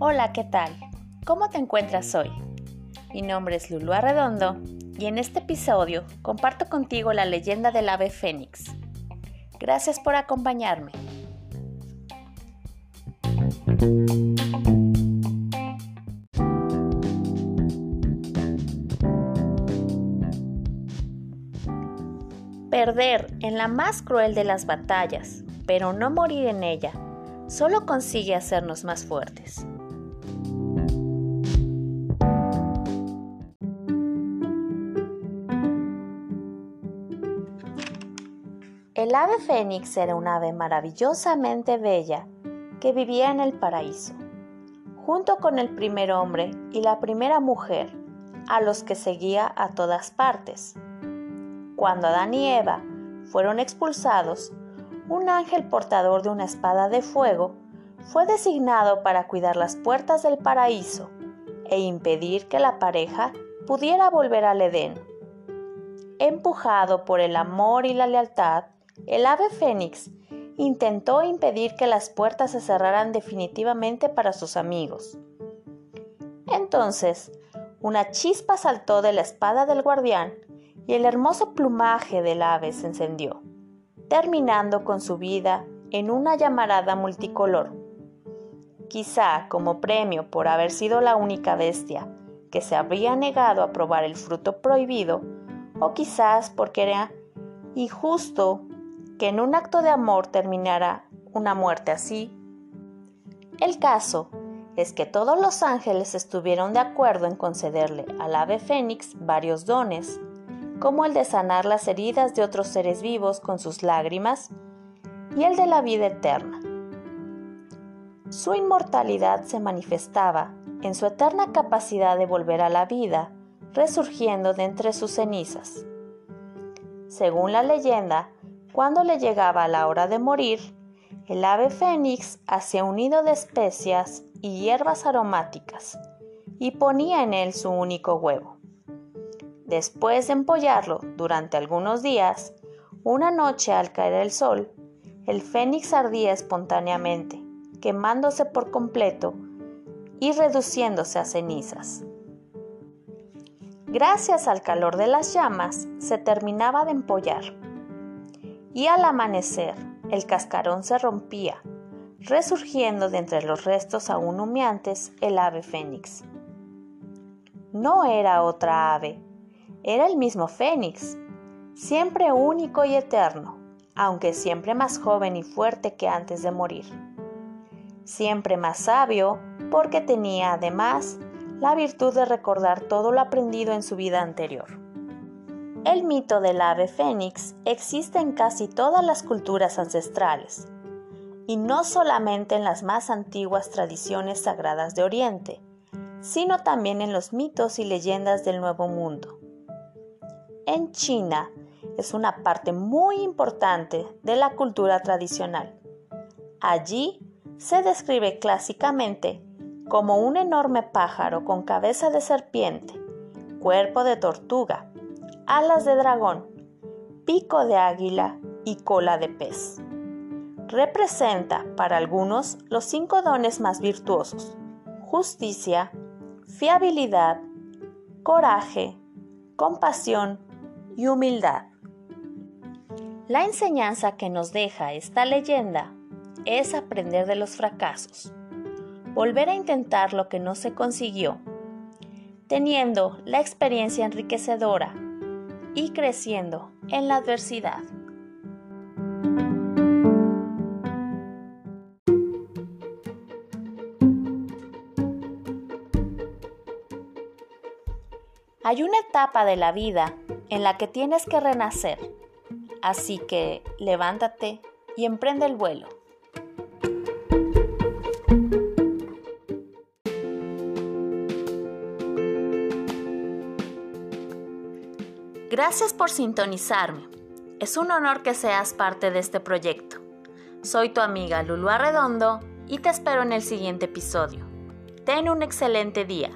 Hola, ¿qué tal? ¿Cómo te encuentras hoy? Mi nombre es Lulu Arredondo y en este episodio comparto contigo la leyenda del ave fénix. Gracias por acompañarme. Perder en la más cruel de las batallas, pero no morir en ella, solo consigue hacernos más fuertes. El ave fénix era un ave maravillosamente bella que vivía en el paraíso, junto con el primer hombre y la primera mujer, a los que seguía a todas partes. Cuando Adán y Eva fueron expulsados, un ángel portador de una espada de fuego fue designado para cuidar las puertas del paraíso e impedir que la pareja pudiera volver al Edén. Empujado por el amor y la lealtad, el ave fénix intentó impedir que las puertas se cerraran definitivamente para sus amigos. Entonces, una chispa saltó de la espada del guardián y el hermoso plumaje del ave se encendió, terminando con su vida en una llamarada multicolor. Quizá como premio por haber sido la única bestia que se habría negado a probar el fruto prohibido, o quizás porque era injusto que en un acto de amor terminara una muerte así. El caso es que todos los ángeles estuvieron de acuerdo en concederle al ave fénix varios dones, como el de sanar las heridas de otros seres vivos con sus lágrimas y el de la vida eterna. Su inmortalidad se manifestaba en su eterna capacidad de volver a la vida, resurgiendo de entre sus cenizas. Según la leyenda, cuando le llegaba la hora de morir, el ave fénix hacía un nido de especias y hierbas aromáticas y ponía en él su único huevo. Después de empollarlo durante algunos días, una noche al caer el sol, el fénix ardía espontáneamente, quemándose por completo y reduciéndose a cenizas. Gracias al calor de las llamas, se terminaba de empollar y al amanecer el cascarón se rompía, resurgiendo de entre los restos aún humeantes el ave fénix. No era otra ave, era el mismo fénix, siempre único y eterno, aunque siempre más joven y fuerte que antes de morir. Siempre más sabio porque tenía además la virtud de recordar todo lo aprendido en su vida anterior. El mito del ave fénix existe en casi todas las culturas ancestrales, y no solamente en las más antiguas tradiciones sagradas de Oriente, sino también en los mitos y leyendas del Nuevo Mundo. En China es una parte muy importante de la cultura tradicional. Allí se describe clásicamente como un enorme pájaro con cabeza de serpiente, cuerpo de tortuga, alas de dragón, pico de águila y cola de pez. Representa para algunos los cinco dones más virtuosos, justicia, fiabilidad, coraje, compasión y humildad. La enseñanza que nos deja esta leyenda es aprender de los fracasos, volver a intentar lo que no se consiguió, teniendo la experiencia enriquecedora y creciendo en la adversidad. Hay una etapa de la vida en la que tienes que renacer, así que levántate y emprende el vuelo. Gracias por sintonizarme. Es un honor que seas parte de este proyecto. Soy tu amiga Lulu Arredondo y te espero en el siguiente episodio. Ten un excelente día.